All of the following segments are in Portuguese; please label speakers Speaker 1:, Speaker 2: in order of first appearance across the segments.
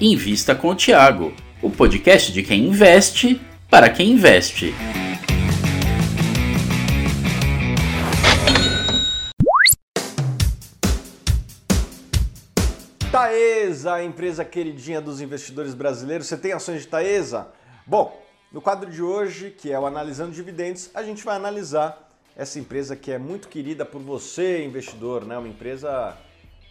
Speaker 1: Invista com o Tiago, o podcast de quem investe para quem investe.
Speaker 2: Taesa, a empresa queridinha dos investidores brasileiros. Você tem ações de Taesa? Bom, no quadro de hoje, que é o Analisando Dividendos, a gente vai analisar essa empresa que é muito querida por você, investidor, né? Uma empresa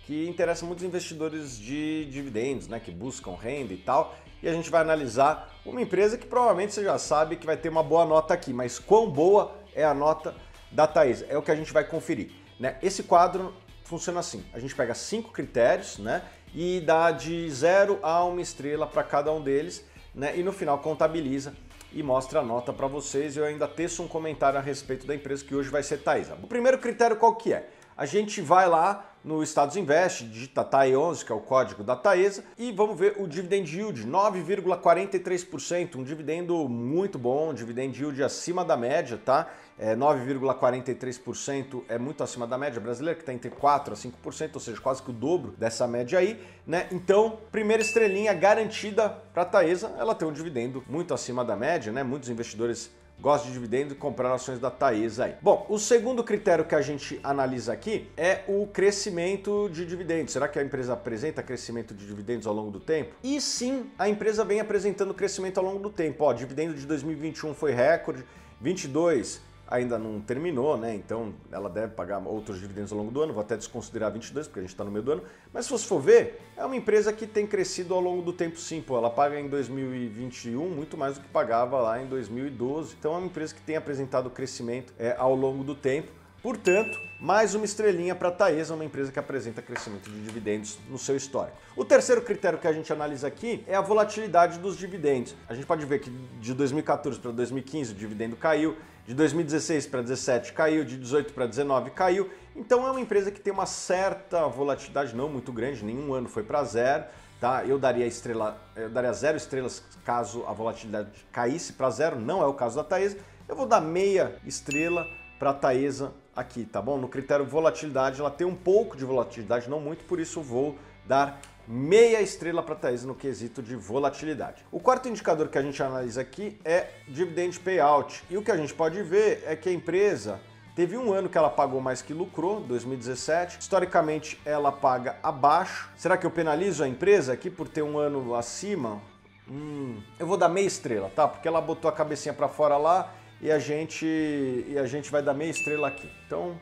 Speaker 2: que interessa muitos investidores de dividendos, né? Que buscam renda e tal. E a gente vai analisar uma empresa que provavelmente você já sabe que vai ter uma boa nota aqui, mas quão boa é a nota da Taesa? É o que a gente vai conferir. Né? Esse quadro funciona assim: a gente pega cinco critérios, né? E dá de zero a uma estrela para cada um deles, né? E no final contabiliza e mostra a nota para vocês. Eu ainda teço um comentário a respeito da empresa que hoje vai ser Taesa. O primeiro critério qual que é? A gente vai lá no Estados Invest, digita TAE11, que é o código da Taesa, e vamos ver o dividend yield, 9,43%, um dividendo muito bom, um dividend yield acima da média, tá? É 9,43% é muito acima da média brasileira, que está entre 4% a 5%, ou seja, quase que o dobro dessa média aí, né? Então, primeira estrelinha garantida para a Taesa, ela tem um dividendo muito acima da média, né? Muitos investidores gosta de dividendo e comprar ações da Taesa aí. Bom, o segundo critério que a gente analisa aqui é o crescimento de dividendos. Será que a empresa apresenta crescimento de dividendos ao longo do tempo? E sim, a empresa vem apresentando crescimento ao longo do tempo. Ó, dividendo de 2021 foi recorde, 22 ainda não terminou, né? Então ela deve pagar outros dividendos ao longo do ano. Vou até desconsiderar 22, porque a gente está no meio do ano. Mas se você for ver, é uma empresa que tem crescido ao longo do tempo sim. Pô, ela paga em 2021 muito mais do que pagava lá em 2012. Então é uma empresa que tem apresentado crescimento é, ao longo do tempo. Portanto, mais uma estrelinha para a Taesa, uma empresa que apresenta crescimento de dividendos no seu histórico. O terceiro critério que a gente analisa aqui é a volatilidade dos dividendos. A gente pode ver que de 2014 para 2015 o dividendo caiu, de 2016 para 2017 caiu, de 18 para 19 caiu. Então é uma empresa que tem uma certa volatilidade, não muito grande, nenhum ano foi para zero. Tá? Eu daria estrela, eu daria zero estrelas caso a volatilidade caísse para zero, não é o caso da Taesa. Eu vou dar meia estrela para a Taesa aqui, tá bom? No critério volatilidade, ela tem um pouco de volatilidade, não muito, por isso vou dar meia estrela para a no quesito de volatilidade. O quarto indicador que a gente analisa aqui é dividend payout. E o que a gente pode ver é que a empresa Teve um ano que ela pagou mais que lucrou, 2017. Historicamente, ela paga abaixo. Será que eu penalizo a empresa aqui por ter um ano acima? Hum, eu vou dar meia estrela, tá? Porque ela botou a cabecinha para fora lá e a gente e a gente vai dar meia estrela aqui. Então,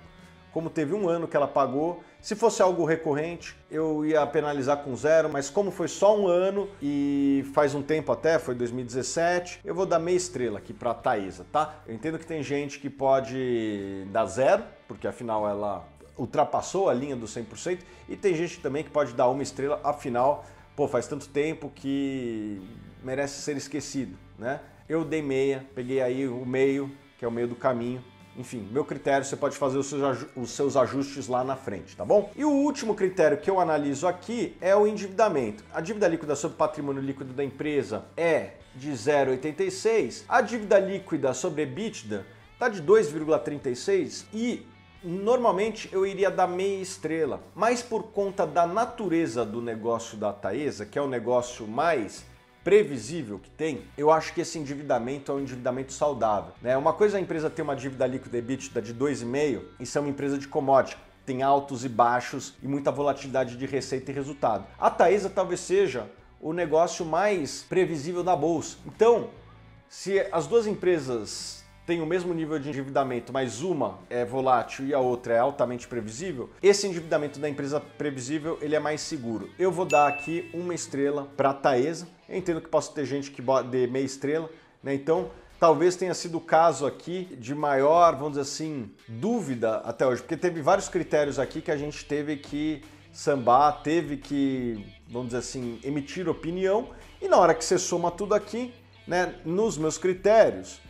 Speaker 2: como teve um ano que ela pagou. Se fosse algo recorrente, eu ia penalizar com zero, mas como foi só um ano e faz um tempo até, foi 2017, eu vou dar meia estrela aqui para a Taesa, tá? Eu entendo que tem gente que pode dar zero, porque afinal ela ultrapassou a linha do 100%, e tem gente também que pode dar uma estrela, afinal, pô, faz tanto tempo que merece ser esquecido, né? Eu dei meia, peguei aí o meio, que é o meio do caminho, enfim, meu critério, você pode fazer os seus, ajustes lá na frente, tá bom? E o último critério que eu analiso aqui é o endividamento. A dívida líquida sobre patrimônio líquido da empresa é de 0,86, a dívida líquida sobre EBITDA está de 2,36 e normalmente eu iria dar meia estrela, mas por conta da natureza do negócio da Taesa, que é o negócio mais previsível que tem, eu acho que esse endividamento é um endividamento saudável. Né? Uma coisa é a empresa ter uma dívida líquida EBITDA de 2,5, isso é uma empresa de commodity tem altos e baixos e muita volatilidade de receita e resultado. A Taesa talvez seja o negócio mais previsível da bolsa. Então, se as duas empresas tem o mesmo nível de endividamento, mas uma é volátil e a outra é altamente previsível, esse endividamento da empresa previsível ele é mais seguro. Eu vou dar aqui uma estrela para a Taesa. Eu entendo que possa ter gente que dê meia estrela, né? Então, talvez tenha sido o caso aqui de maior, vamos dizer assim, dúvida até hoje, porque teve vários critérios aqui que a gente teve que sambar, teve que, vamos dizer assim, emitir opinião, e na hora que você soma tudo aqui, né, nos meus critérios,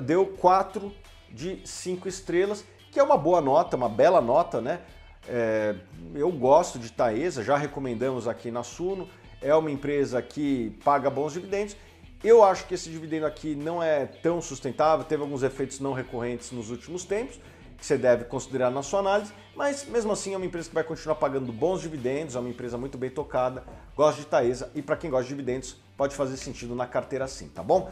Speaker 2: deu 4 de 5 estrelas, que é uma boa nota, uma bela nota, né? É, eu gosto de Taesa, já recomendamos aqui na Suno, é uma empresa que paga bons dividendos. Eu acho que esse dividendo aqui não é tão sustentável, teve alguns efeitos não recorrentes nos últimos tempos. que você deve considerar na sua análise, mas mesmo assim é uma empresa que vai continuar pagando bons dividendos, é uma empresa muito bem tocada, gosto de Taesa e para quem gosta de dividendos pode fazer sentido na carteira sim, tá bom?